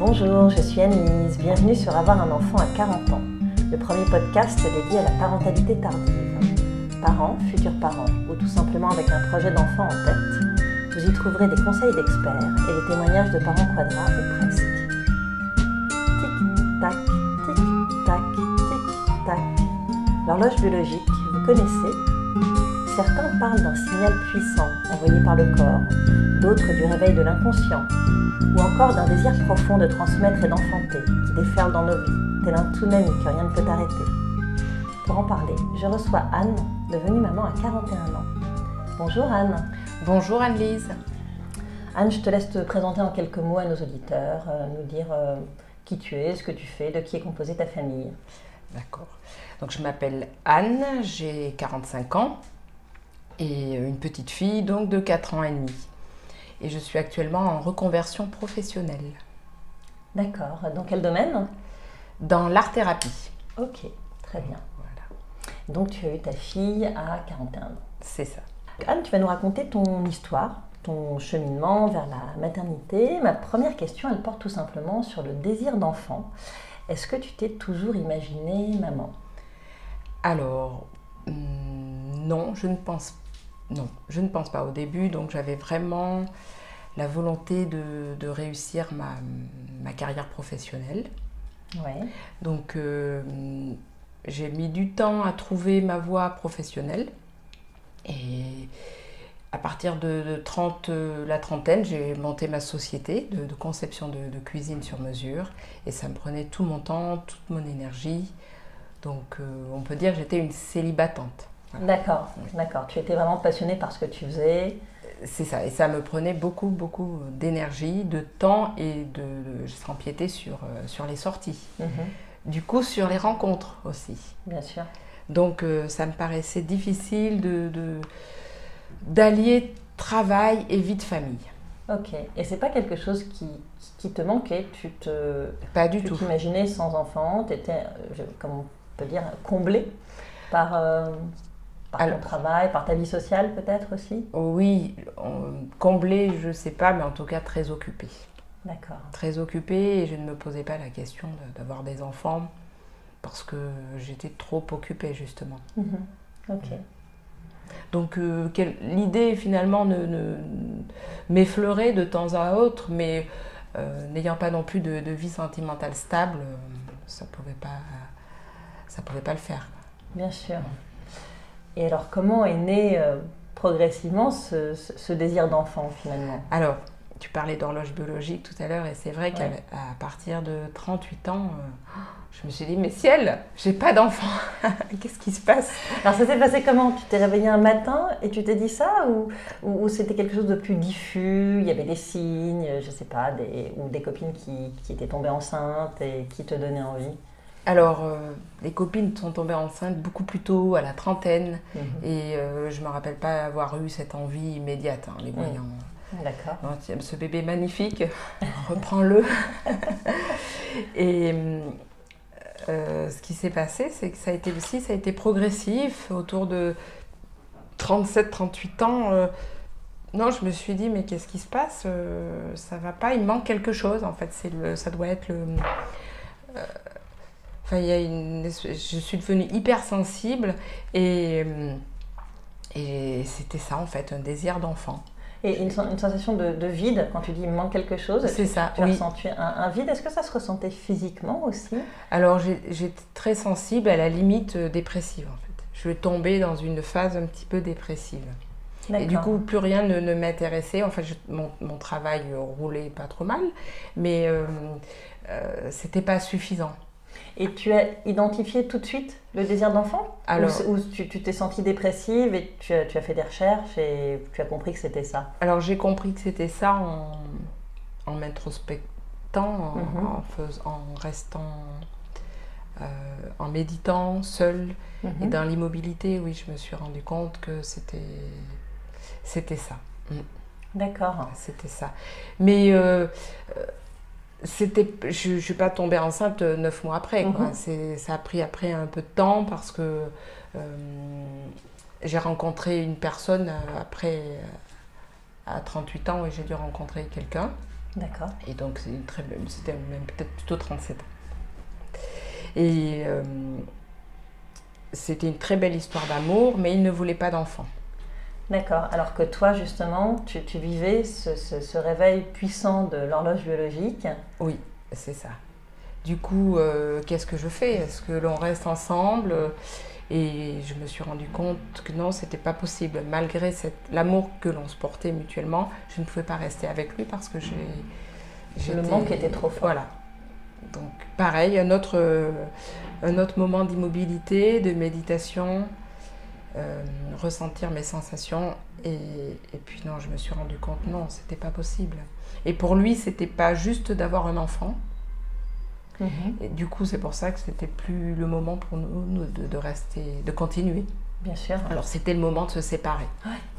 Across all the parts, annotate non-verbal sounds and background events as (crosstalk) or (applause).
Bonjour, je suis Anne-Lise. Bienvenue sur Avoir un enfant à 40 ans, le premier podcast dédié à la parentalité tardive. Parents, futurs parents, ou tout simplement avec un projet d'enfant en tête, vous y trouverez des conseils d'experts et des témoignages de parents quadras ou presque. Tic-tac, tic-tac, tic-tac. L'horloge biologique, vous connaissez? Certains parlent d'un signal puissant envoyé par le corps, d'autres du réveil de l'inconscient, ou encore d'un désir profond de transmettre et d'enfanter qui déferle dans nos vies, tel un tsunami que rien ne peut arrêter. Pour en parler, je reçois Anne, devenue maman à 41 ans. Bonjour Anne. Bonjour Anne-Lise. Anne, je te laisse te présenter en quelques mots à nos auditeurs, euh, nous dire euh, qui tu es, ce que tu fais, de qui est composée ta famille. D'accord. Donc je m'appelle Anne, j'ai 45 ans et une petite fille donc de 4 ans et demi. Et je suis actuellement en reconversion professionnelle. D'accord. Dans quel domaine? Dans l'art-thérapie. Ok, très bien. Voilà. Donc tu as eu ta fille à 41 ans. C'est ça. Anne, tu vas nous raconter ton histoire, ton cheminement vers la maternité. Ma première question, elle porte tout simplement sur le désir d'enfant. Est-ce que tu t'es toujours imaginé maman? Alors, hmm, non, je ne pense non, je ne pense pas au début. Donc j'avais vraiment la volonté de, réussir ma, carrière professionnelle. Ouais. Donc euh, j'ai mis du temps à trouver ma voie professionnelle. Et à partir de, 30, euh, la trentaine, j'ai monté ma société de, conception de, cuisine sur mesure. Et ça me prenait tout mon temps, toute mon énergie. Donc euh, on peut dire que j'étais une célibatante. D'accord, d'accord. Tu étais vraiment passionnée par ce que tu faisais. C'est ça, et ça me prenait beaucoup, beaucoup d'énergie, de temps et de, s'empiéter sur, euh, sur les sorties. Mhm. Du coup, sur les rencontres aussi. Bien sûr. Donc, euh, ça me paraissait difficile de, d'allier travail et vie de famille. Ok, et c'est pas quelque chose qui, qui te manquait? Tu te. Pas du tout. Tu t'imaginais sans enfant, tu étais, euh, comment on peut dire, comblée par. Par ton travail, par ta vie sociale peut-être aussi Oui, comblée, je ne sais pas, mais en tout cas très occupée. D'accord. Très occupée et je ne me posais pas la question d'avoir des enfants parce que j'étais trop occupée justement. Mhm. Ok. Donc euh, l'idée finalement ne, m'effleurait de temps à autre, mais euh, n'ayant pas non plus de, vie sentimentale stable, ça pouvait pas, ça pouvait pas le faire. Bien sûr. Et alors, comment est né euh, progressivement ce, désir d'enfant finalement? Alors, tu parlais d'horloge biologique tout à l'heure, et c'est vrai qu'à partir de 38 ans, euh, je me suis dit, mais ciel, j'ai pas d'enfant, (laughs) qu'est-ce qui se passe? Alors, ça s'est passé comment? Tu t'es réveillé un matin et tu t'es dit ça, ou, ou, c'était quelque chose de plus diffus? Il y avait des signes, je sais pas, des, ou des copines qui, qui étaient tombées enceintes et qui te donnaient envie? Alors, euh, les copines sont tombées enceintes beaucoup plus tôt, à la trentaine, mhm. et euh, je ne me rappelle pas avoir eu cette envie immédiate, hein, les voyant. D'accord. Ce bébé magnifique, (laughs) reprends-le. (laughs) et euh, ce qui s'est passé, c'est que ça a été aussi, ça a été progressif, autour de 37-38 ans. non, je me suis dit, mais qu'est-ce qui se passe? Ça va pas, il manque quelque chose, en fait. Le, ça doit être le je suis devenue hypersensible et, euh, et c'était ça en fait, un désir d'enfant. Et une, sensation de, vide quand tu dis il manque quelque chose. C'est ça. Tu as ressenti un, vide. Est-ce que ça se ressentait physiquement aussi? Alors j'étais très sensible à la limite euh, dépressive en fait. Je vais tomber dans une phase un petit peu dépressive. Et du coup, plus rien ne, m'intéressait. En fait, mon, travail roulait pas trop mal, mais euh, euh, c'était pas suffisant. Et tu as identifié tout de suite le désir d'enfant Alors, Ou, tu t'es sentie dépressive et tu as, tu as, fait des recherches et tu as compris que c'était ça Alors j'ai compris que c'était ça en, en m'introspectant, en, mhm. en, restant, euh, en méditant seule. Et mhm. dans l'immobilité, oui, je me suis rendu compte que c'était ça. Mm. D'accord. C'était ça. Mais euh, c'était, je ne suis pas tombée enceinte neuf mois après. Quoi. Mhm. Ça a pris après un peu de temps parce que euh, j'ai rencontré une personne euh, après, euh, à 38 ans, et j'ai dû rencontrer quelqu'un. D'accord. Et donc c'est une très belle- c'était même peut-être plutôt 37 ans. Et euh, c'était une très belle histoire d'amour, mais il ne voulait pas d'enfant. D'accord. Alors que toi, justement, tu, tu vivais ce, ce- ce réveil puissant de l'horloge biologique. Oui, c'est ça. Du coup, euh, qu'est-ce que je fais? Est-ce que l'on reste ensemble? Et je me suis rendu compte que non, c'était pas possible. Malgré l'amour que l'on se portait mutuellement, je ne pouvais pas rester avec lui parce que j'ai. Le manque était trop fort. Voilà. Donc, pareil, un autre, euh, un autre moment d'immobilité, de méditation, euh, ressentir mes sensations. Et, et puis, non, je me suis rendu compte, non, c'était pas possible. Et pour lui, c'était pas juste d'avoir un enfant. Mhm. Et du coup, c'est pour ça que c'était plus le moment pour nous, nous, de, de rester, de continuer. Bien sûr. Alors, c'était le moment de se séparer.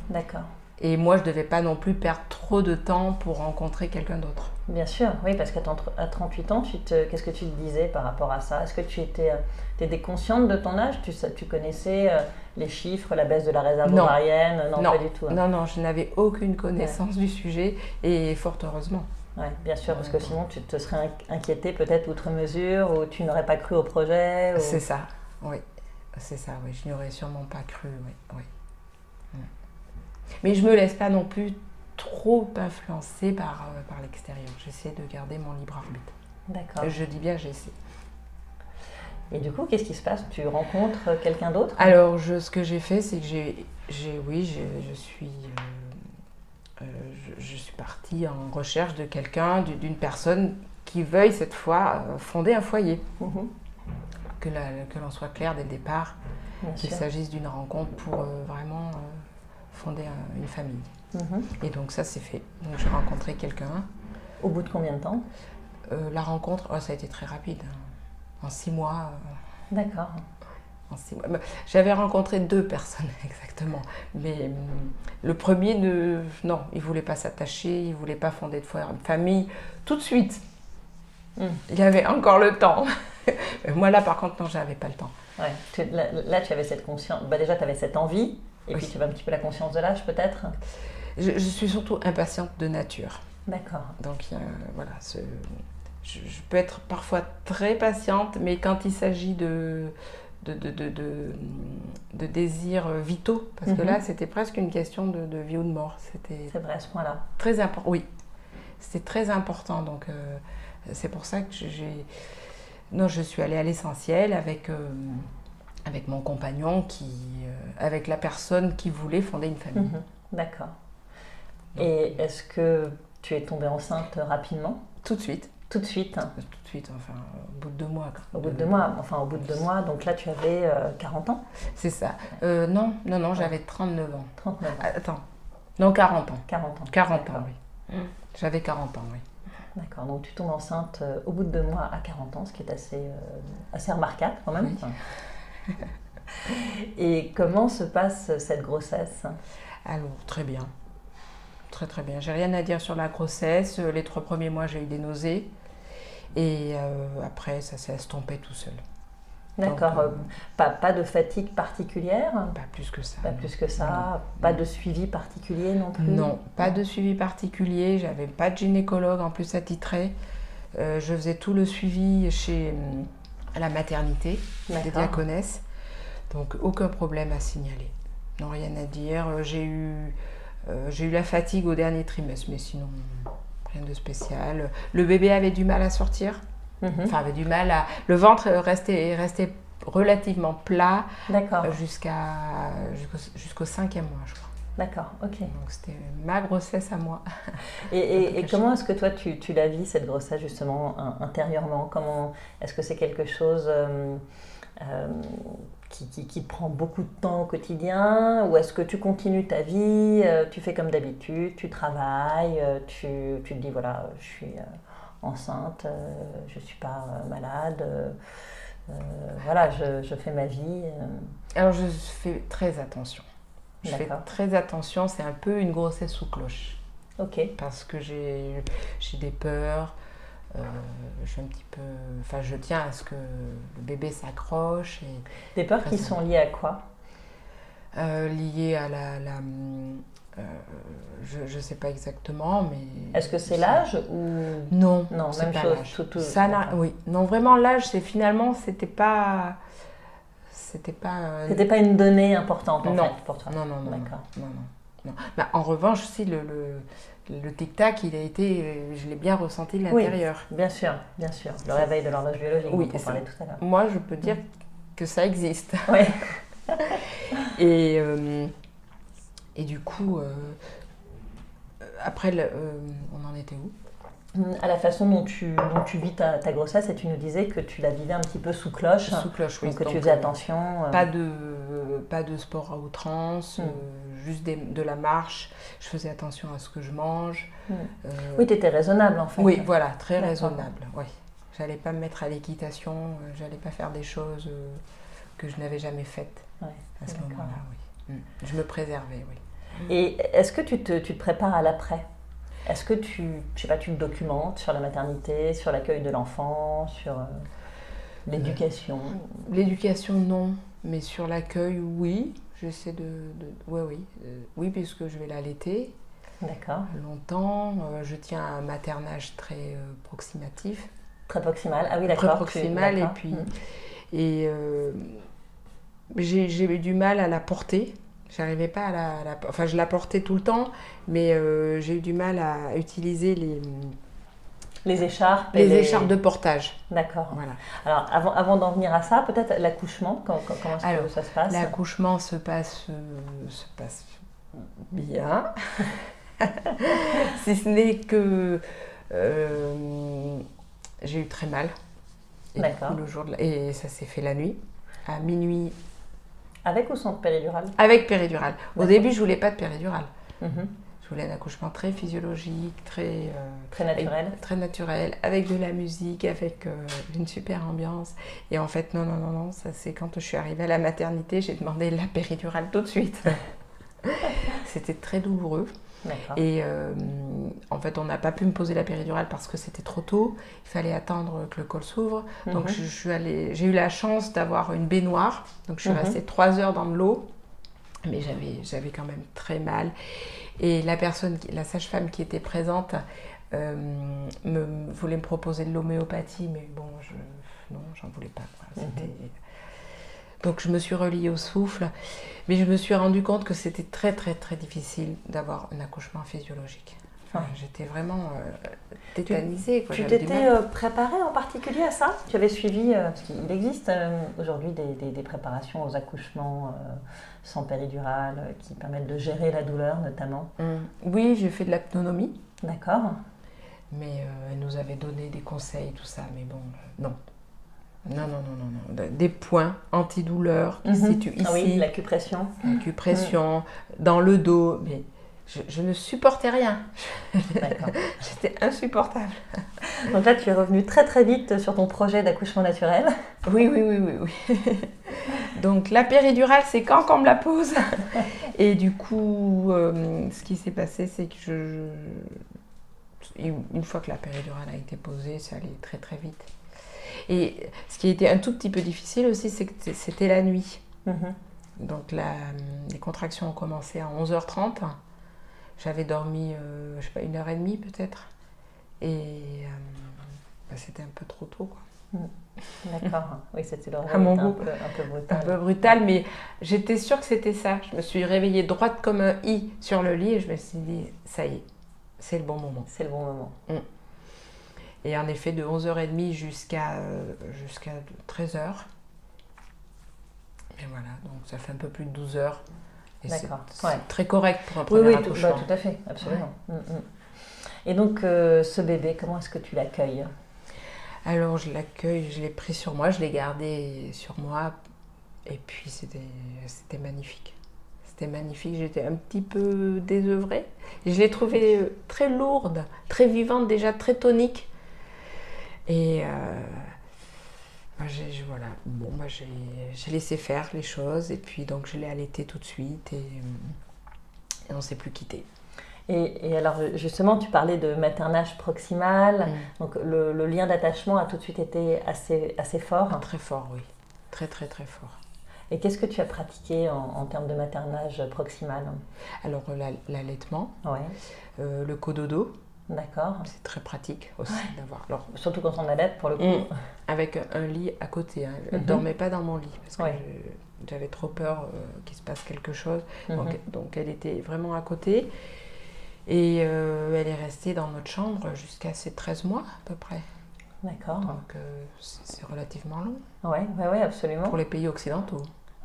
D'accord. Et moi, je devais pas non plus perdre trop de temps pour rencontrer quelqu'un d'autre. Bien sûr, oui, parce qu'à ton- à 38 ans, qu'est-ce que tu te disais par rapport à ça? Est-ce que tu étais, euh, consciente de ton âge? Tu, tu connaissais euh, les chiffres, la baisse de la réserve Non. ovarienne? Non, Non. pas du tout. hein. Non, non, je n'avais aucune connaissance du sujet et fort heureusement. Ouais, bien sûr, parce que sinon tu te serais inqui- inquiété peut-être outre mesure ou tu n'aurais pas cru au projet. ou- C'est ça, oui. C'est ça, oui. Je n'y aurais sûrement pas cru, oui. oui. Mais je me laisse pas non plus trop influencer par, euh, par l'extérieur. J'essaie de garder mon libre arbitre. D'accord. Je dis bien j'essaie. Et du coup, qu'est-ce qui se passe? Tu rencontres quelqu'un d'autre? Alors, je, ce que j'ai fait, c'est que j'ai, j'ai oui, je suis, euh, euh, je, je suis partie en recherche de quelqu'un, du- d'une personne qui veuille cette fois euh, fonder un foyer. Mhm, Que, l'on soit clair dès le départ, qu'il s'agisse d'une rencontre pour vraiment fonder un- une famille. Mhm. Et donc ça, c'est fait. Donc j'ai rencontré quelqu'un. Au bout de combien de temps Euh, la rencontre, oh, ça a été très rapide. hein. En six mois. euh, D'accord. En six mois. Mais J'avais rencontré deux personnes (laughs) exactement, mais hum, le premier ne, non, il voulait pas s'attacher, il voulait pas fonder de famille tout de suite. Mm. Il y avait encore le temps. (laughs) Moi là, par contre, non, j'avais pas le temps. Ouais. Tu- là, là, tu avais cette conscience. Bah, déjà, tu avais cette envie. Et Oui. puis, tu avais un petit peu la conscience de l'âge, peut-être? Je, je suis surtout impatiente de nature, D'accord. donc a- voilà, ce- je, je peux être parfois très patiente, mais quand il s'agit de de, de, de, de, de désirs vitaux, parce que Mhm. là, c'était presque une question de, vie ou de mort. C'était C'est vrai à ce point-là. Très important, oui. C'était très important, donc euh, c'est pour ça que j'ai... Non, je suis allée à l'essentiel avec, euh, avec mon compagnon, qui, euh, avec la personne qui voulait fonder une famille. Mhm. D'accord. Et est-ce que tu es tombée enceinte rapidement Tout de suite, Tout de suite hein, tout de suite, enfin, au bout de deux mois. quoi. Au bout de deux mois Enfin, au bout de deux mois. Donc là, tu avais euh, 40 ans C'est ça. Euh, non, non, non, j'avais 39 ans. 39 ans Ah, Attends, non, 40 ans. 40 ans. 40 ans, oui. J'avais 40 ans, oui. D'accord, donc tu tombes enceinte euh, au bout de deux mois à 40 ans, ce qui est assez, euh, assez remarquable quand même. Oui. (laughs) Et comment se passe cette grossesse? Alors, très bien. Très très bien. J'ai rien à dire sur la grossesse. Euh, Les trois premiers mois, j'ai eu des nausées. Et euh, après, ça s'est estompé tout seul. D'accord, euh, pas, pas de fatigue particulière? Pas plus que ça. Pas non. plus que ça? Non. Pas de suivi particulier non plus? Non, pas de suivi particulier. J'avais pas de gynécologue en plus attitré. Euh, je faisais tout le suivi chez hum, à la maternité des diaconesses. Donc aucun problème à signaler. Non, rien à dire. J'ai eu, j'ai eu la fatigue au dernier trimestre, mais sinon rien de spécial. Le bébé avait du mal à sortir. Mhm. Enfin, avait du mal à. Le ventre restait, restait relativement plat euh, jusqu'à jusqu'au cinquième mois, je crois. d'accord, ok. Donc c'était ma grossesse à moi. Et, et- (laughs) comment est-ce que toi tu, tu la vis cette grossesse justement in- intérieurement? Comment est-ce que c'est quelque chose euh, euh, qui, qui- qui prend beaucoup de temps au quotidien ou est-ce que tu continues ta vie, euh, tu fais comme d'habitude, tu travailles, euh, tu, tu te dis voilà je suis euh, enceinte, je suis pas malade, euh, voilà je, je fais ma vie. Alors je fais très attention. Je fais très attention, c'est un peu une grossesse sous cloche. Ok, Parce que j'ai j'ai des peurs. Euh, je suis un petit peu. Enfin, je tiens à ce que le bébé s'accroche et des peurs qui sont liées à quoi? Euh, lié à la, la, Euh, je ne sais pas exactement, mais. Est-ce que c'est l'âge ou Non, non, même pas chose. tout- tout- Ça oui, non vraiment l'âge, c'est finalement c'était pas, c'était pas. C'était pas une donnée importante en Non. fait pour toi. Non non non. D'accord. Non non. non. Bah, en revanche, si le le, le tic tac, il a été, euh, je l'ai bien ressenti de Oui. l'intérieur. Bien sûr, bien sûr. Le réveil de l'horloge biologique Oui, on parlait tout à l'heure. Moi, je peux dire que ça existe. (laughs) Ouais. (laughs) Et, euh, et du coup, euh, après, le- euh, on en était où? À la façon dont tu, dont tu vis ta, ta grossesse, et tu nous disais que tu la vivais un petit peu sous cloche, Sous cloche, oui. donc que tu faisais euh, attention. euh, Pas de, pas de sport à outrance, Mm. euh, juste des- de la marche. Je faisais attention à ce que je mange. Mm. Euh, Oui, tu étais raisonnable en fait. oui, voilà, très raisonnable. Oui. J'allais pas me mettre à l'équitation, j'allais pas faire des choses que je n'avais jamais faites Ouais, à ce moment-là. Oui. Mm. Je me préservais, oui. Et est-ce que tu te, tu te prépares à l'après? Est-ce que tu, je sais pas, tu te documentes sur la maternité, sur l'accueil de l'enfant, sur euh, l'éducation? L'éducation, non, mais sur l'accueil, oui. J'essaie de, de- Oui, oui. euh, oui, puisque je vais l'allaiter D'accord. longtemps. euh, je tiens à un maternage très euh, proximatif. Très proximal. Ah oui, Très d'accord. tu- proximal, et puis. Mm. Et euh, j'ai j'ai eu du mal à la porter. J'arrivais pas à la, à la- Enfin, je la portais tout le temps, mais euh, j'ai eu du mal à utiliser les, Les écharpes. et les écharpes de portage. D'accord. Voilà. Alors, avant, avant d'en venir à ça, peut-être l'accouchement, comment est-ce que Alors, ça se passe? L'accouchement se passe, euh, se passe bien, (laughs) si ce n'est que euh, j'ai eu très mal. D'accord. et ça s'est fait la nuit, à minuit, Avec ou sans péridurale avec péridurale. Au début, je voulais pas de péridurale. Mhm. Je voulais un accouchement très physiologique, très, euh, Très naturel. avec- très naturel, avec de la musique, avec euh, une super ambiance. Et en fait, non, non, non, non, ça c'est quand je suis arrivée à la maternité, j'ai demandé la péridurale tout de suite. (laughs) C'était très douloureux. Et euh, en fait, on n'a pas pu me poser la péridurale parce que c'était trop tôt. Il fallait attendre que le col s'ouvre. Donc, Mhm. je, je suis allée, j'ai eu la chance d'avoir une baignoire. Donc, je suis Mhm. restée trois heures dans de l'eau. Mais j'avais, j'avais quand même très mal. Et la personne, la sage-femme qui était présente, euh, me, voulait me proposer de l'homéopathie. Mais bon, je, non, j'en voulais pas. quoi. Mhm. C'était- Donc, je me suis reliée au souffle. Mais je me suis rendu compte que c'était très, très, très difficile d'avoir un accouchement physiologique. Enfin, Ouais. J'étais vraiment euh, tétanisée. quoi. Tu t'étais euh, préparée en particulier à ça? Tu avais suivi, euh, parce qu'il existe euh, aujourd'hui des, des- des préparations aux accouchements sans péridurale qui permettent de gérer la douleur notamment. Hum. Oui, j'ai fait de l'aptonomie. D'accord Mais elle nous avait donné des conseils, tout ça. Mais bon, non. Non, non, non, non, non. Des points antidouleurs qui se Mhm. situent ici. Ah oui, l'acupression. Acupression, dans le dos. Mais je, je ne supportais rien. (laughs) J'étais insupportable. Donc là, tu es revenu très très vite sur ton projet d'accouchement naturel. Oui, oui, oui, oui, oui. (laughs) Donc la péridurale, c'est quand qu'on me la pose. (laughs) Et du coup, euh, ce qui s'est passé, c'est que je, je- une fois que la péridurale a été posée, ça allait très très vite. Et ce qui a été un tout petit peu difficile aussi, c'est que c'était la nuit. Mhm. Donc la- les contractions ont commencé à 11h30. J'avais dormi, euh, je sais pas, une heure et demie peut-être. Et euh, bah, c'était un peu trop tôt, quoi. D'accord. (laughs) Oui, c'était mon un, peu, un peu un brutal. peu brutal, mais j'étais sûre que c'était ça. Je me suis réveillée droite comme un i sur le lit et je me suis dit, ça y est, c'est le bon moment. C'est le bon moment. Et en effet, de 11h30 jusqu'à euh, jusqu'à 13h. Et voilà, donc ça fait un peu plus de 12 heures. D'accord, c'est ouais. très correct pour un Oui, premier oui, tout, accouchement. bah, tout à fait, absolument. Mm, mm. Et donc, euh, ce bébé, comment est-ce que tu l'accueilles? Alors je l'accueille, je l'ai pris sur moi, je l'ai gardé sur moi. Et puis c'était magnifique. C'était magnifique, j'étais un petit peu désœuvrée. Je l'ai trouvée euh, très lourde, très vivante, déjà très tonique. Et euh, j'ai- voilà, bon, moi j'ai laissé faire les choses. Et puis donc je l'ai allaité tout de suite et, euh, et on s'est plus quitté. et, et alors, justement, tu parlais de maternage proximal. Donc, le, le lien d'attachement a tout de suite été assez, assez fort. Très fort, oui. Très très très fort. Et qu'est-ce que tu as pratiqué en, termes de maternage proximal? Alors l'allaitement, ouais. euh, le cododo. D'accord. C'est très pratique aussi d'avoir. Alors, Surtout quand on allait pour le coup. Avec un lit à côté. Hein. Je ne mhm. dormais pas dans mon lit parce que j'avais trop peur euh, qu'il se passe quelque chose. Mhm. donc, elle était vraiment à côté. Et euh, elle est restée dans notre chambre jusqu'à ses 13 mois à peu près. D'accord. Donc euh, c'est relativement long. Oui, ouais, ouais, absolument. Pour les pays occidentaux.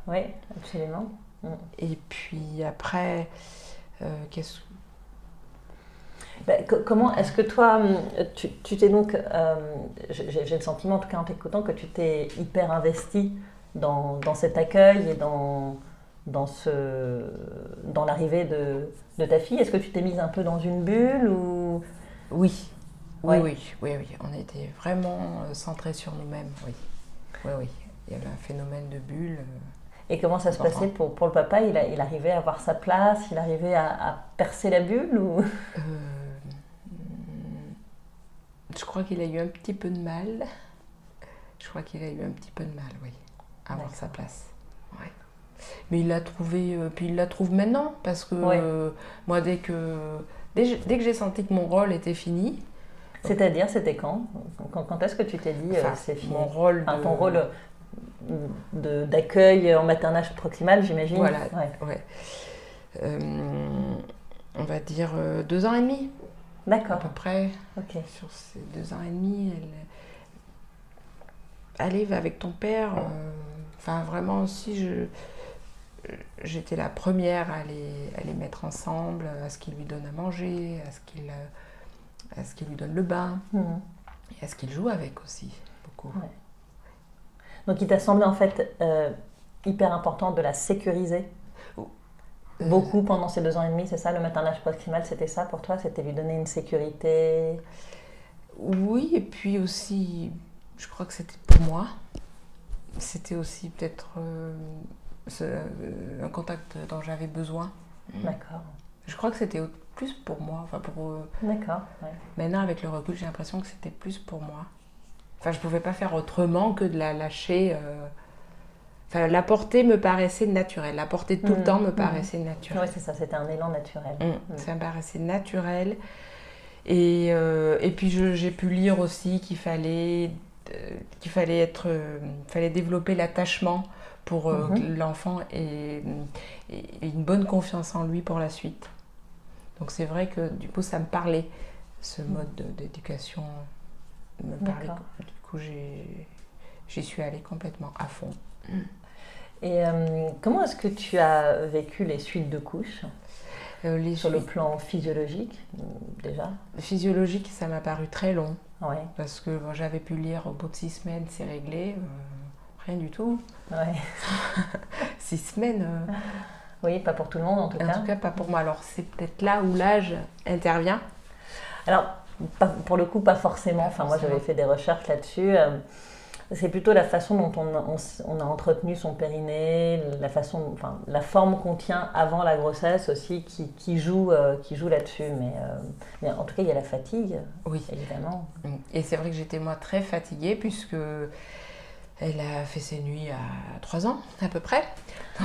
Oui, absolument. Mm. Et puis après, qu'est-ce ben, comment est-ce que toi, hum, tu, t'es donc, euh, j'ai, le sentiment en tout cas en t'écoutant que tu t'es hyper investi dans, dans, cet accueil et dans, dans, ce, dans l'arrivée de, de ta fille. Est-ce que tu t'es mise un peu dans une bulle ou? Oui, oui, oui, oui, oui. On était vraiment euh, centrés sur nous-mêmes, oui. Oui, oui. Il y avait un phénomène de bulle. Euh, et comment ça se passait pour, pour le papa? Il, il arrivait à avoir sa place? Il arrivait à, à percer la bulle ou? Je crois qu'il a eu un petit peu de mal. Je crois qu'il a eu un petit peu de mal, oui, à avoir sa place. Mais il l'a trouvé, euh, puis il la trouve maintenant, parce que euh, moi, dès que, dès, que j'ai senti que mon rôle était fini. C'est-à-dire, c'était quand? Quand, est-ce que tu t'es dit, euh, c'est fini? Mon rôle. Ton rôle d'accueil en maternage proximal, j'imagine? Voilà, ouais. on va dire deux ans et demi. D'accord. À peu près. Sur ces deux ans et demi, elle. Allez, va avec ton père. Euh, enfin, vraiment aussi, je. J'étais la première à les, à les mettre ensemble, à ce qu'il lui donne à manger, à ce qu'il à ce qu'il lui donne le bain, mhm. et à ce qu'il joue avec aussi, beaucoup. Donc il t'a semblé en fait euh, hyper important de la sécuriser beaucoup pendant ces deux ans et demi, c'est ça le maternage proximal, c'était ça pour toi C'était lui donner une sécurité? Oui, et puis aussi, je crois que c'était pour moi. C'était aussi peut-être euh, euh, un contact dont j'avais besoin. D'accord. Je crois que c'était plus pour moi. Enfin pour, euh, D'accord. Maintenant, avec le recul, j'ai l'impression que c'était plus pour moi. Enfin, je ne pouvais pas faire autrement que de la lâcher. Enfin, la portée me paraissait naturelle. La portée tout le mm. temps me mm. paraissait naturelle. Oui, c'est ça, c'était un élan naturel. Mm. Ça me paraissait naturel. Et, euh, et puis j'ai pu lire aussi qu'il fallait, euh, qu'il fallait, être, euh, fallait développer l'attachement pour mm-hmm. l'enfant et, une bonne confiance en lui pour la suite. Donc c'est vrai que du coup ça me parlait, ce mode d'éducation me parlait. Du coup j'y suis allée complètement à fond. Et euh, comment est-ce que tu as vécu les suites de couches? Euh, Sur le plan physiologique, déjà? Physiologique, ça m'a paru très long. Ouais. Parce que j'avais pu lire au bout de six semaines, c'est réglé. Euh, rien du tout. Ouais. (laughs) six semaines. Oui, pas pour tout le monde en tout cas. En tout cas, pas pour moi. Alors, c'est peut-être là où l'âge intervient. Alors, pour le coup, pas forcément. Enfin, moi, j'avais fait des recherches là-dessus. C'est plutôt la façon dont on, a entretenu son périnée, la, façon, enfin, la forme qu'on tient avant la grossesse aussi qui, joue, euh, qui joue là-dessus. Mais, euh, mais, en tout cas, il y a la fatigue, oui. évidemment. Et c'est vrai que j'étais moi très fatiguée puisque elle a fait ses nuits à 3 ans à peu près. (laughs)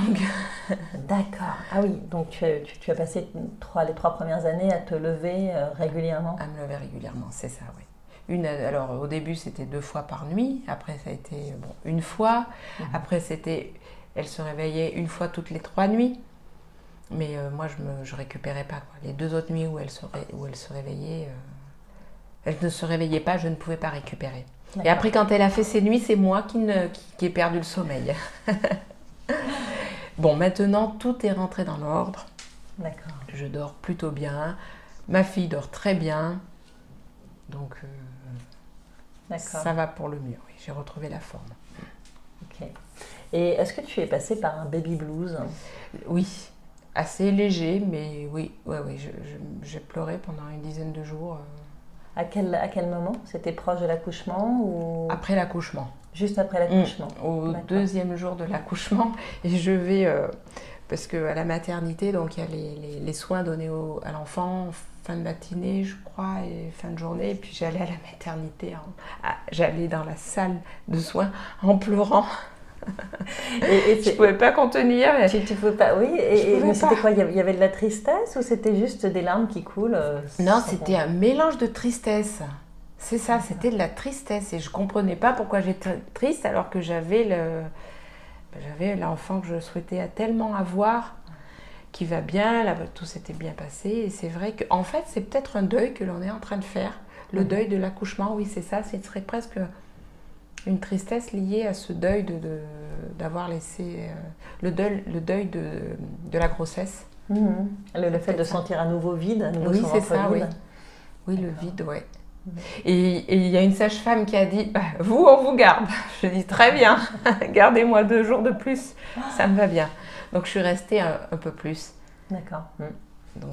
D'accord. Ah oui, donc tu as, tu, as passé les trois premières années à te lever euh, régulièrement À me lever régulièrement, c'est ça, oui. Une, alors au début c'était deux fois par nuit, après ça a été bon, une fois, mhm. après c'était elle se réveillait une fois toutes les trois nuits. Mais euh, moi je ne je récupérais pas. Les deux autres nuits où elle se, où elle se réveillait, euh, elle ne se réveillait pas, je ne pouvais pas récupérer. Et après quand elle a fait ses nuits, c'est moi qui, ne, qui, ai perdu le sommeil. (laughs) bon maintenant tout est rentré dans l'ordre. D'accord. Je dors plutôt bien. Ma fille dort très bien. Donc, euh, ça va pour le mieux. Oui, j'ai retrouvé la forme. Ok. Et est-ce que tu es passée par un baby blues? Oui, assez léger, mais oui, ouais, oui, j'ai pleuré pendant une dizaine de jours. Euh. À quel, à quel moment? C'était proche de l'accouchement ou... Après l'accouchement. Juste après l'accouchement mmh. Au deuxième jour de l'accouchement. (laughs) Et je vais, euh, parce qu'à la maternité, donc il y a les, les, soins donnés à l'enfant fin de matinée, je crois, et fin de journée. Et puis j'allais à la maternité, j'allais dans la salle de soins en pleurant. (laughs) et, et je pouvais pas contenir? Tu, tu pouvais pas, oui. Et, mais c'était quoi? Il y avait de la tristesse ou c'était juste des larmes qui coulent euh, Non, c'était un mélange de tristesse. C'est ça, c'était de la tristesse et je comprenais pas pourquoi j'étais triste alors que j'avais le, j'avais l'enfant que je souhaitais tellement avoir, qui va bien, là, tout s'était bien passé. Et c'est vrai qu'en en fait, c'est peut-être un deuil que l'on est en train de faire. Le mhm. deuil de l'accouchement, oui, c'est ça. Ce serait presque une tristesse liée à ce deuil de, d'avoir laissé. Euh, le deuil, le deuil de, de la grossesse. Mhm. Le, fait de sentir à nouveau vide, à nouveau Oui, c'est ça, oui. Oui, le vide, ouais. Et il y a une sage-femme qui a dit bah, Vous, on vous garde. (laughs) Je dis Très bien, (laughs) gardez-moi deux jours de plus, ça me va bien. Donc je suis restée un, peu plus. D'accord. Mm.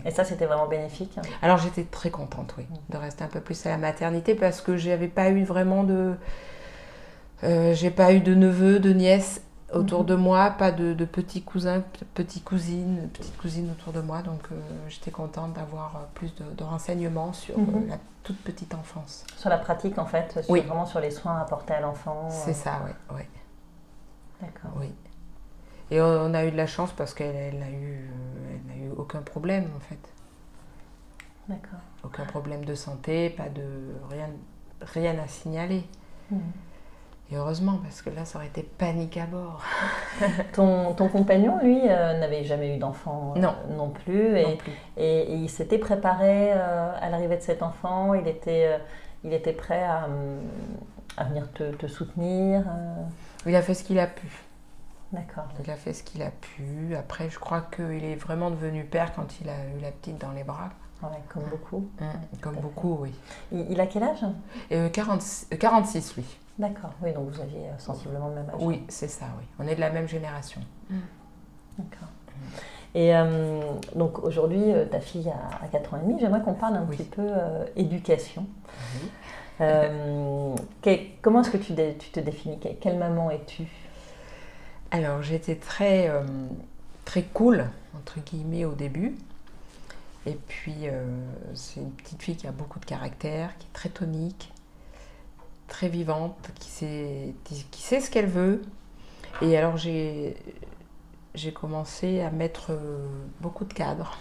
Et ça, c'était vraiment bénéfique Alors j'étais très contente, oui, de rester un peu plus à la maternité parce que j'avais pas eu vraiment de. Euh, j'ai pas eu de neveux, de nièces autour mhm. de moi, pas de, petits cousins, petites cousines, petites cousines autour de moi. Donc euh, j'étais contente d'avoir euh, plus de, renseignements sur euh, mhm. la toute petite enfance. Sur la pratique en fait, oui. vraiment sur les soins apportés à l'enfant. C'est ça, oui. oui. D'accord. Oui. Et on a eu de la chance parce qu'elle n'a eu, elle eu aucun problème en fait. D'accord. Aucun problème de santé, pas de rien, rien à signaler. Mhm. Et heureusement, parce que là, ça aurait été panique à bord. (laughs) ton, ton, compagnon, lui, euh, n'avait jamais eu d'enfant euh, non. non plus. Et, non plus. et, il s'était préparé euh, à l'arrivée de cet enfant. Il était, il était prêt à, à venir te, te, soutenir. Il a fait ce qu'il a pu. D'accord. Il a fait ce qu'il a pu. Après, je crois qu'il est vraiment devenu père quand il a eu la petite dans les bras. Ouais, comme beaucoup. Mmh, comme beaucoup, oui. Il, il, a quel âge? 40, 46, lui. D'accord, oui, donc vous aviez euh, sensiblement le même âge. Oui, c'est ça, oui. On est de la même génération. Mm. D'accord. Et euh, donc aujourd'hui, euh, ta fille a, 4 ans et demi. J'aimerais qu'on parle un petit peu éducation. (laughs) comment est-ce que tu, tu, te définis? Quelle maman es-tu? Alors j'étais très, très cool, entre guillemets, au début. Et puis c'est une petite fille qui a beaucoup de caractère, qui est très tonique, très vivante, qui sait, ce qu'elle veut. Et alors j'ai, j'ai commencé à mettre euh, beaucoup de cadres.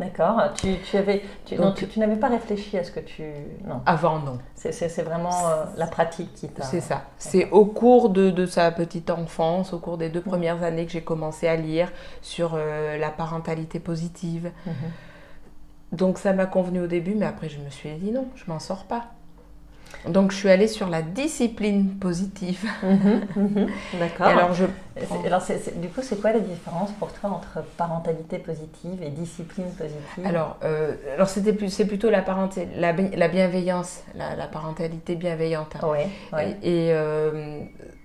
D'accord. Tu, tu, avais, tu, tu, n'avais pas réfléchi à ce que tu... Non. Avant, non. C'est, c'est, vraiment euh, la pratique qui t'a... C'est ça. C'est au cours de, de, sa petite enfance, au cours des deux premières années que j'ai commencé à lire sur euh, la parentalité positive. Mhm. Donc ça m'a convenu au début, mais après je me suis dit non, je m'en sors pas. Donc je suis allée sur la discipline positive. Mhm, mhm. D'accord. alors, je... alors du coup, c'est quoi la différence pour toi entre parentalité positive et discipline positive? Alors, euh, alors c'était plus, c'est plutôt la, la, la bienveillance, la, parentalité bienveillante. Oui. Et, et euh,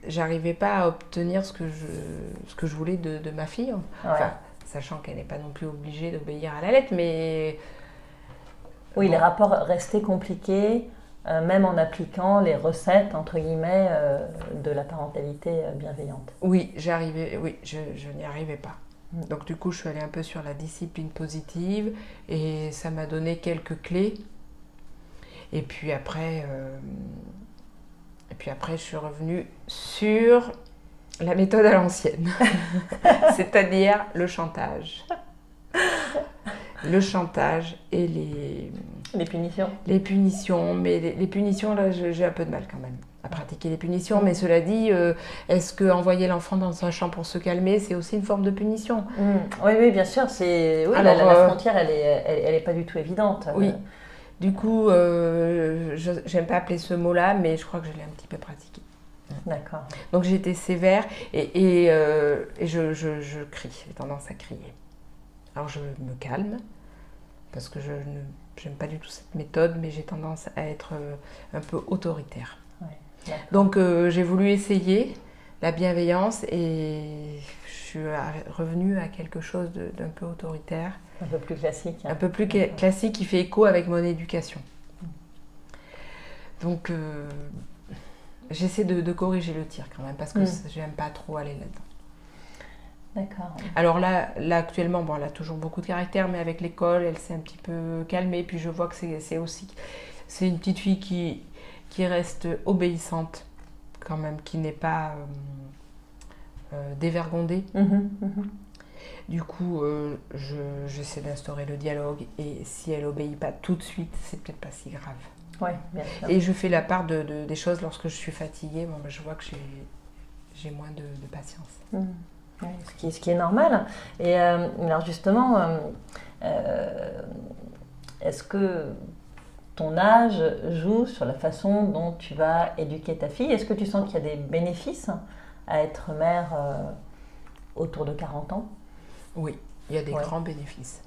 j'arrivais pas à obtenir ce que je, ce que je voulais de, de ma fille. Enfin, sachant qu'elle n'est pas non plus obligée d'obéir à la lettre, mais... Oui, les rapports restaient compliqués. Euh, même en appliquant les recettes, entre guillemets, euh, de la parentalité euh, bienveillante. Oui, j'arrivais, oui je, n'y arrivais pas. Mm. Donc du coup, je suis allée un peu sur la discipline positive et ça m'a donné quelques clés. Et puis après, et puis après, je suis revenue sur la méthode à l'ancienne, (laughs) c'est-à-dire le chantage. Le chantage et les, les punitions Les punitions, mais les, punitions, là, j'ai un peu de mal quand même à pratiquer les punitions. Mais cela dit, euh, est-ce que envoyer l'enfant dans un champ pour se calmer, c'est aussi une forme de punition? Mmh. Oui, oui, bien sûr. C'est oui, la, euh, frontière, elle est, elle, est pas du tout évidente. Oui. Du coup, euh, j'aime pas appeler ce mot-là, mais je crois que je l'ai un petit peu pratiqué. D'accord. Donc j'étais sévère et, et, euh, et je, je, je, crie, j'ai tendance à crier. Alors je me calme parce que je ne j'aime pas du tout cette méthode, mais j'ai tendance à être euh, un peu autoritaire. Donc euh, j'ai voulu essayer la bienveillance et je suis revenue à quelque chose d'un peu autoritaire. Un peu plus classique. Un peu plus classique qui fait écho avec mon éducation. Donc euh, j'essaie de, corriger le tir quand même parce que mm. j'aime pas trop aller là-dedans. D'accord. Alors là, là actuellement, bon, elle a toujours beaucoup de caractère, mais avec l'école, elle s'est un petit peu calmée. Puis je vois que c'est aussi, c'est une petite fille qui, qui reste obéissante quand même, qui n'est pas, euh, dévergondée. Mhm, mhm. Du coup, euh, je- j'essaie d'instaurer le dialogue et si elle obéit pas tout de suite, c'est peut-être pas si grave. Bien sûr. Et je fais la part de, de- des choses lorsque je suis fatiguée. Bon, ben, je vois que j'ai moins de, de patience. Mhm. Oui, ce, qui, ce qui est normal. Et euh, alors justement, euh, euh, est-ce que ton âge joue sur la façon dont tu vas éduquer ta fille? Est-ce que tu sens qu'il y a des bénéfices à être mère autour de 40 ans? Oui, il y a des Ouais. grands bénéfices.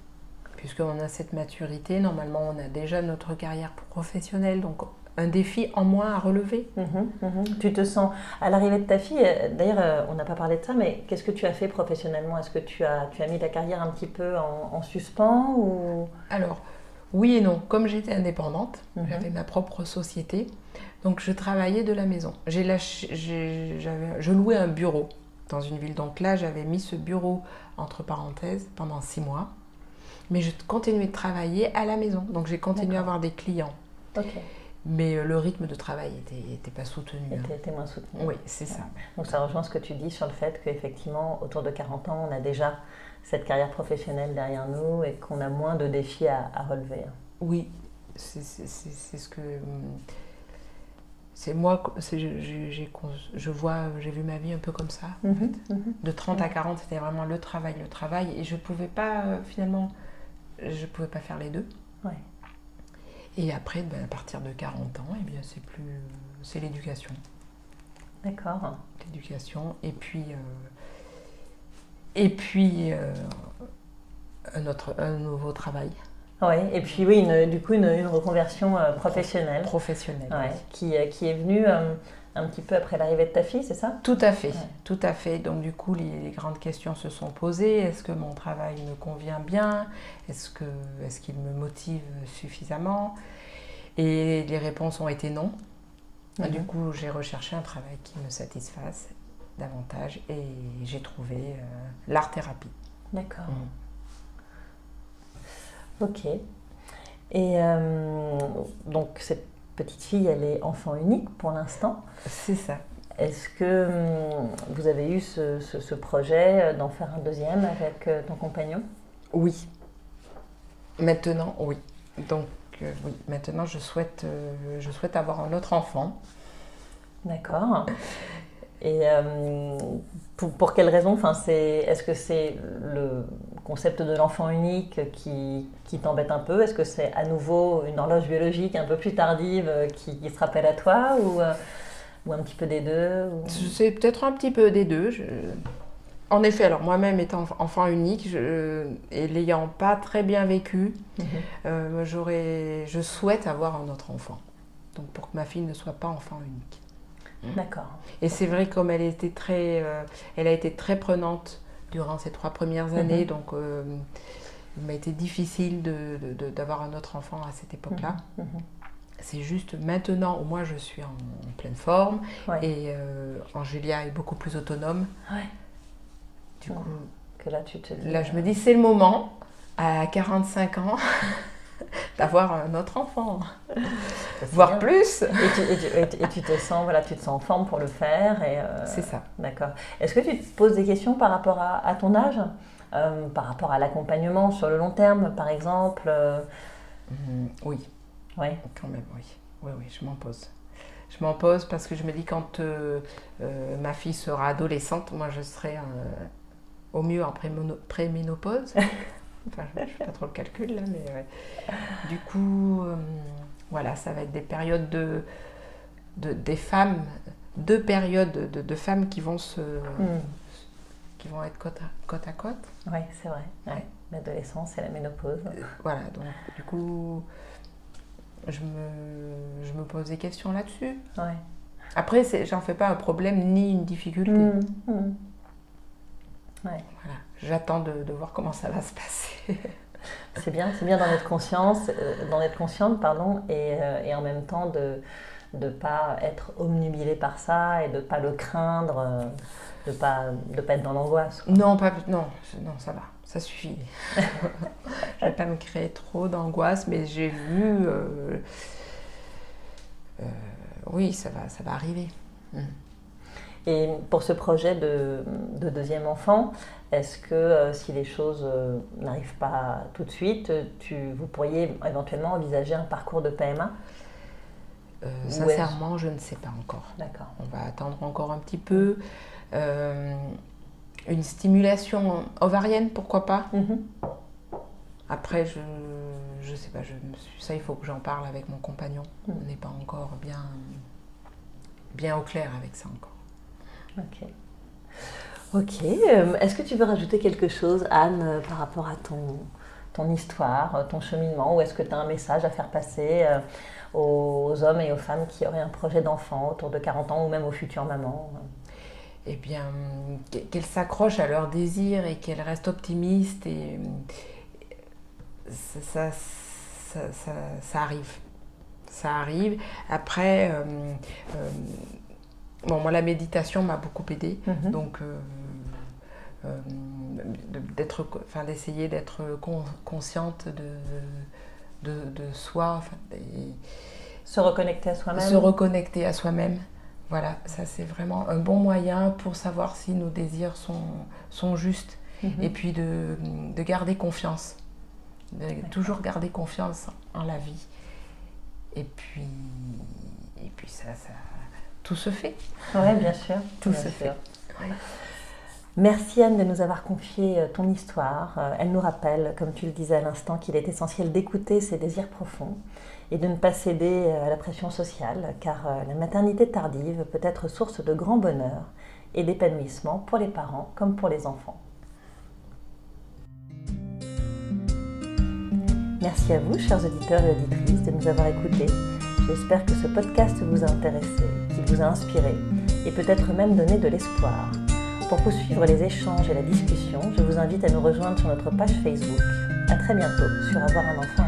Puisqu'on a cette maturité, normalement, on a déjà notre carrière professionnelle, donc un défi en moins à relever. Mhm, mhm. Tu te sens à l'arrivée de ta fille, euh, d'ailleurs euh, on n'a pas parlé de ça, mais qu'est-ce que tu as fait professionnellement? Est-ce que tu as, tu as mis ta carrière un petit peu en, en suspens ou... Alors, oui et non. Comme j'étais indépendante, Mhm. j'avais ma propre société, donc je travaillais de la maison. J'ai lâché- je louais un bureau dans une ville. Donc là, j'avais mis ce bureau entre parenthèses pendant six mois. Mais je continuais de travailler à la maison. Donc j'ai continué à avoir des clients. Mais euh, le rythme de travail n'était était pas soutenu. et hein. t'es moins soutenue. Oui, c'est ça. Donc ça rejoint ce que tu dis sur le fait qu'effectivement, autour de 40 ans, on a déjà cette carrière professionnelle derrière nous et qu'on a moins de défis à, à relever. Oui, c'est ce que. C'est moi, c'est- je, je- j'ai je vois, j'ai vu ma vie un peu comme ça. en Mhm, fait. mhm. De 30 à 40, c'était vraiment le travail, le travail. Et je pouvais pas, euh, finalement, je pouvais pas faire les deux. Ouais. Et après, ben, à partir de 40 ans, eh bien, c'est plus. C'est l'éducation. D'accord. L'éducation. Et puis. euh, et puis. euh, un, autre, un nouveau travail Oui, et puis oui, une- du coup, une, une reconversion euh, professionnelle professionnel. ouais, oui. qui, qui est venue un petit peu après l'arrivée de ta fille, c'est ça? Tout à fait, Ouais. tout à fait. Donc du coup, les, les grandes questions se sont posées. Est-ce que mon travail me convient bien? Est-ce que est-ce qu'il me motive suffisamment? Et les réponses ont été non. Mhm. Du coup, j'ai recherché un travail qui me satisfasse davantage et j'ai trouvé euh, l'art-thérapie. D'accord. Mhm. Ok. Et euh, donc, cette petite fille, elle est enfant unique pour l'instant. C'est ça. Est-ce que hum, vous avez eu ce, ce- ce projet euh, d'en faire un deuxième avec euh, ton compagnon? Oui. Maintenant, oui. Donc euh, oui, maintenant je souhaite, euh, je souhaite avoir un autre enfant. D'accord. Et euh, pour, pour quelle raison? Enfin, c'est, Est-ce que c'est le concept de l'enfant unique qui, qui t'embête un peu? Est-ce que c'est à nouveau une horloge biologique un peu plus tardive euh, qui, qui se rappelle à toi ou, euh, ou un petit peu des deux ou- C'est peut-être un petit peu des deux. je- En effet, alors moi-même étant enf- enfant unique je- et l'ayant pas très bien vécu, Mhm. euh, j'aurais, je souhaite avoir un autre enfant. Donc pour que ma fille ne soit pas enfant unique. D'accord. Et c'est vrai comme elle était très, euh, elle a été très prenante durant ces trois premières années, Mhm. donc euh, il m'a été difficile d'avoir un autre enfant à cette époque-là. Mhm. Mhm. C'est juste maintenant où moi je suis en, en pleine forme Ouais. et euh, Angélia est beaucoup plus autonome. Ouais. Du coup, Que là, tu te dis, là je me euh, dis c'est le moment, à 45 ans, (laughs) (laughs) d'avoir un autre enfant, voire bien. plus. Et tu, te sens, voilà, tu te sens en forme pour le faire. Et, euh, C'est ça. D'accord. Est-ce que tu te poses des questions par rapport à, à ton âge? Euh, Par rapport à l'accompagnement sur le long terme, par exemple euh, Mhm, oui. Ouais. Quand même, oui. Oui, oui, je m'en pose. Je m'en pose parce que je me dis quand ma fille sera adolescente, moi je serai au mieux en préménopause. (laughs) enfin, je ne fais pas trop le calcul là, mais ouais. (laughs) du coup, euh, voilà, ça va être des périodes de, de- des femmes, deux périodes de, de femmes qui vont se, Hmm. qui vont être côte à côte. À côte. Ouais, c'est vrai. Ouais. L'adolescence et la ménopause. Euh, Voilà, donc du coup, je me, je me pose des questions là-dessus. Ouais. Après, j'en fais pas un problème ni une difficulté. Hmm. Voilà. J'attends de, de voir comment ça va se passer. (laughs) C'est bien, c'est bien d'en être conscience, euh, d'en être consciente, pardon, et, euh, et en même temps de ne pas être omnubilé par ça et de ne pas le craindre, euh, de ne pas, de pas être dans l'angoisse. non, pas, non, non, ça va, ça suffit. (laughs) je vais pas me créer trop d'angoisse, mais j'ai vu. euh, euh, oui, ça va, ça va arriver. Et pour ce projet de, deuxième enfant, est-ce que euh, si les choses euh, n'arrivent pas tout de suite, tu, vous pourriez éventuellement envisager un parcours de PMA euh, Sincèrement, je ne sais pas encore. D'accord. On va attendre encore un petit peu. une stimulation ovarienne, pourquoi pas? Mhm. Après, je ne sais pas, je, ça il faut que j'en parle avec mon compagnon. Mhm. On n'est pas encore bien, bien au clair avec ça encore. Ok. Ok. Euh, est-ce que tu veux rajouter quelque chose, Anne, euh, par rapport à ton, ton histoire, euh, ton cheminement, ou est-ce que tu as un message à faire passer aux hommes et aux femmes qui auraient un projet d'enfant autour de 40 ans ou même aux futures mamans Eh bien, qu'elles s'accrochent à leurs désirs et qu'elles restent optimistes et ça, ça, ça, arrive. Ça arrive. Après, Bon, moi, la méditation m'a beaucoup aidée. Mhm. Donc, euh, d'être, enfin, d'essayer d'être consciente de, de, soi. se reconnecter à soi-même. Se reconnecter à soi-même. Voilà, ça c'est vraiment un bon moyen pour savoir si nos désirs sont, sont justes. Mhm. Et puis de, de, garder confiance. De toujours garder confiance en la vie. Et puis, et puis ça, ça, tout se fait. Oui, bien sûr. Tout se fait. Merci Anne de nous avoir confié euh, ton histoire. Euh, elle nous rappelle, comme tu le disais à l'instant, qu'il est essentiel d'écouter ses désirs profonds et de ne pas céder euh, à la pression sociale, car la maternité tardive peut être source de grand bonheur et d'épanouissement pour les parents comme pour les enfants. Merci à vous, chers auditeurs et auditrices, de nous avoir écoutés. J'espère que ce podcast vous a intéressé, qu'il vous a inspiré et peut-être même donné de l'espoir. Pour poursuivre les échanges et la discussion, je vous invite à nous rejoindre sur notre page Facebook. A très bientôt sur Avoir un enfant à 40 ans.